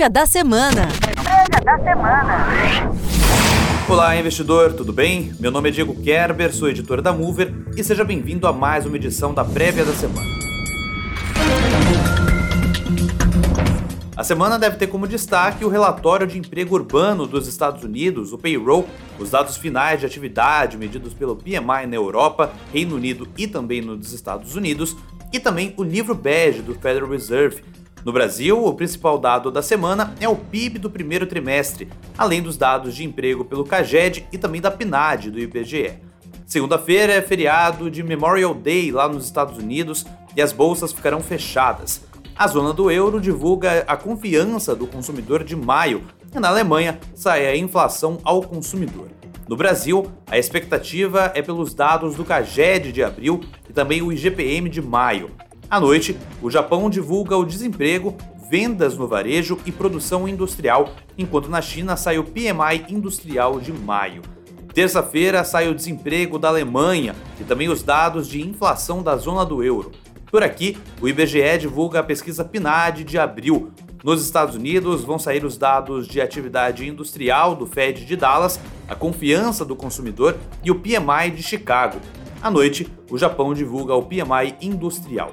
Prévia da semana. Prévia da semana. Olá, investidor, tudo bem? Meu nome é Diego Kerber, sou editor da Mover e seja bem-vindo a mais uma edição da Prévia da semana. A semana deve ter como destaque o relatório de emprego urbano dos Estados Unidos, o payroll, os dados finais de atividade medidos pelo PMI na Europa, Reino Unido e também nos Estados Unidos, e também o livro bege do Federal Reserve, no Brasil, o principal dado da semana é o PIB do primeiro trimestre, além dos dados de emprego pelo CAGED e também da PNAD do IBGE. Segunda-feira é feriado de Memorial Day lá nos Estados Unidos e as bolsas ficarão fechadas. A zona do euro divulga a confiança do consumidor de maio e na Alemanha sai a inflação ao consumidor. No Brasil, a expectativa é pelos dados do CAGED de abril e também o IGPM de maio. À noite, o Japão divulga o desemprego, vendas no varejo e produção industrial, enquanto na China sai o PMI industrial de maio. Terça-feira sai o desemprego da Alemanha e também os dados de inflação da zona do euro. Por aqui, o IBGE divulga a pesquisa PNAD de abril. Nos Estados Unidos vão sair os dados de atividade industrial do Fed de Dallas, a confiança do consumidor e o PMI de Chicago. À noite, o Japão divulga o PMI industrial.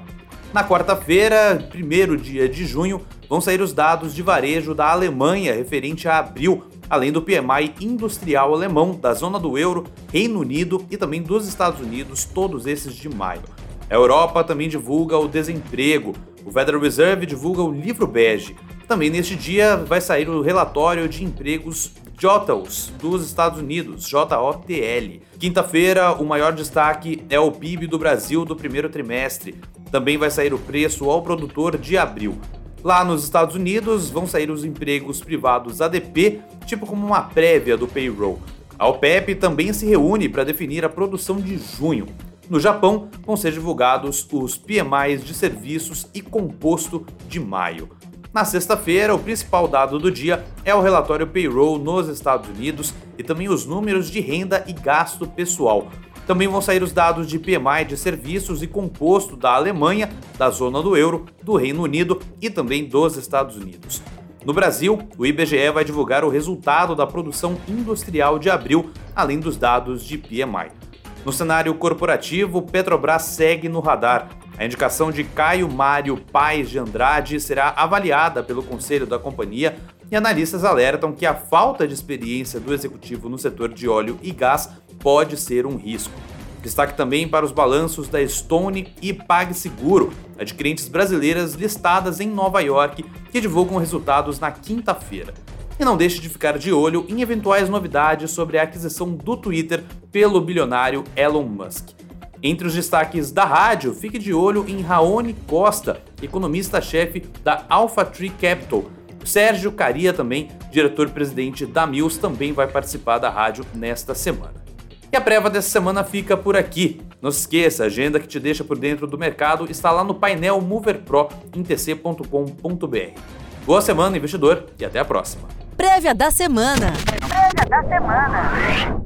Na quarta-feira, primeiro dia de junho, vão sair os dados de varejo da Alemanha referente a abril, além do PMI industrial alemão, da zona do euro, Reino Unido e também dos Estados Unidos, todos esses de maio. A Europa também divulga o desemprego. O Federal Reserve divulga o livro bege. Também neste dia vai sair o relatório de empregos JOTLs dos Estados Unidos, JOTL. Quinta-feira, o maior destaque é o PIB do Brasil do primeiro trimestre. Também vai sair o preço ao produtor de abril. Lá nos Estados Unidos vão sair os empregos privados ADP, tipo como uma prévia do payroll. A OPEP também se reúne para definir a produção de junho. No Japão, vão ser divulgados os PMIs de serviços e composto de maio. Na sexta-feira, o principal dado do dia é o relatório payroll nos Estados Unidos e também os números de renda e gasto pessoal. Também vão sair os dados de PMI de serviços e composto da Alemanha, da zona do euro, do Reino Unido e também dos Estados Unidos. No Brasil, o IBGE vai divulgar o resultado da produção industrial de abril, além dos dados de PMI. No cenário corporativo, Petrobras segue no radar. A indicação de Caio Mário Paes de Andrade será avaliada pelo conselho da companhia e analistas alertam que a falta de experiência do executivo no setor de óleo e gás pode ser um risco. Destaque também para os balanços da Stone e PagSeguro, adquirentes brasileiras listadas em Nova York, que divulgam resultados na quinta-feira. E não deixe de ficar de olho em eventuais novidades sobre a aquisição do Twitter pelo bilionário Elon Musk. Entre os destaques da rádio, fique de olho em Raoni Costa, economista-chefe da Alpha Tree Capital. Sérgio Caria também, diretor-presidente da Mills, também vai participar da rádio nesta semana. E a prévia dessa semana fica por aqui. Não se esqueça, a agenda que te deixa por dentro do mercado está lá no painel Mover Pro em tc.com.br. Boa semana, investidor, e até a próxima. Prévia da semana. Prévia da semana.